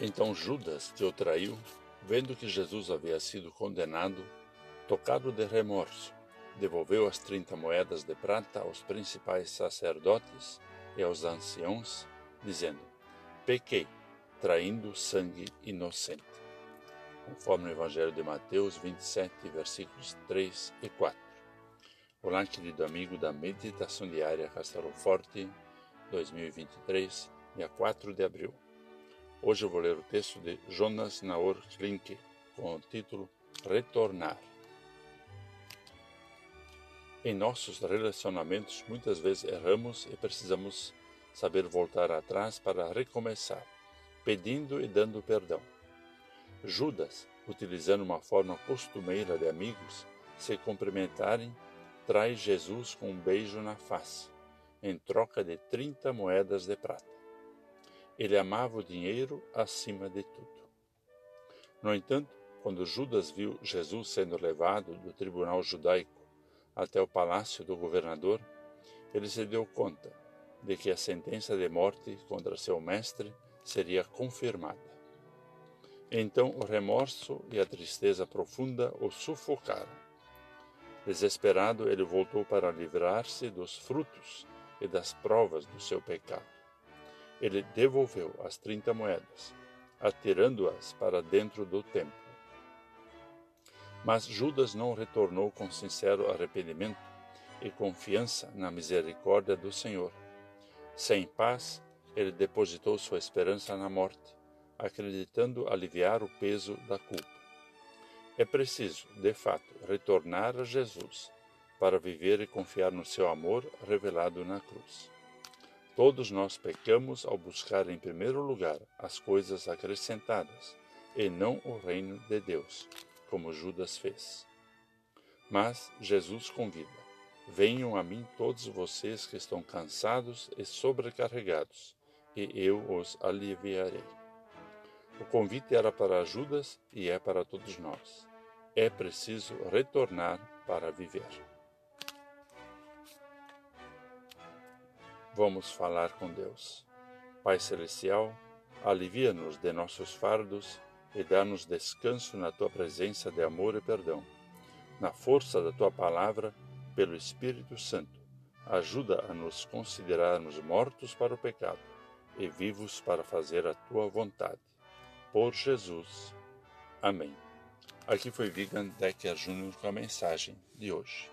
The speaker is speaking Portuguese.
Então Judas, que o traiu, vendo que Jesus havia sido condenado, tocado de remorso, devolveu as trinta moedas de prata aos principais sacerdotes e aos anciãos, dizendo: Pequei, traindo sangue inocente. Conforme o Evangelho de Mateus 27, versículos 3 e 4. Olá, querido amigo da Meditação Diária Castelo Forte, 2023, dia 4 de abril. Hoje eu vou ler o texto de Jonas Naor Klinke, com o título Retornar. Em nossos relacionamentos, muitas vezes erramos e precisamos saber voltar atrás para recomeçar, pedindo e dando perdão. Judas, utilizando uma forma costumeira de amigos se cumprimentarem, traz Jesus com um beijo na face, em troca de trinta moedas de prata. Ele amava o dinheiro acima de tudo. No entanto, quando Judas viu Jesus sendo levado do tribunal judaico até o palácio do governador, ele se deu conta de que a sentença de morte contra seu mestre seria confirmada. Então o remorso e a tristeza profunda o sufocaram. Desesperado, ele voltou para livrar-se dos frutos e das provas do seu pecado. Ele devolveu as trinta moedas, atirando-as para dentro do templo. Mas Judas não retornou com sincero arrependimento e confiança na misericórdia do Senhor. Sem paz, ele depositou sua esperança na morte, acreditando aliviar o peso da culpa. É preciso, de fato, retornar a Jesus para viver e confiar no seu amor revelado na cruz. Todos nós pecamos ao buscar em primeiro lugar as coisas acrescentadas e não o reino de Deus como Judas fez. Mas Jesus convida: Venham a mim todos vocês que estão cansados e sobrecarregados, e eu os aliviarei. O convite era para Judas e é para todos nós. É preciso retornar para viver. Vamos falar com Deus. Pai Celestial, alivia-nos de nossos fardos e dá-nos descanso na tua presença de amor e perdão. Na força da tua palavra, pelo Espírito Santo, ajuda a nos considerarmos mortos para o pecado e vivos para fazer a tua vontade. Por Jesus. Amém. Aqui foi Vigan Decker Júnior com a mensagem de hoje.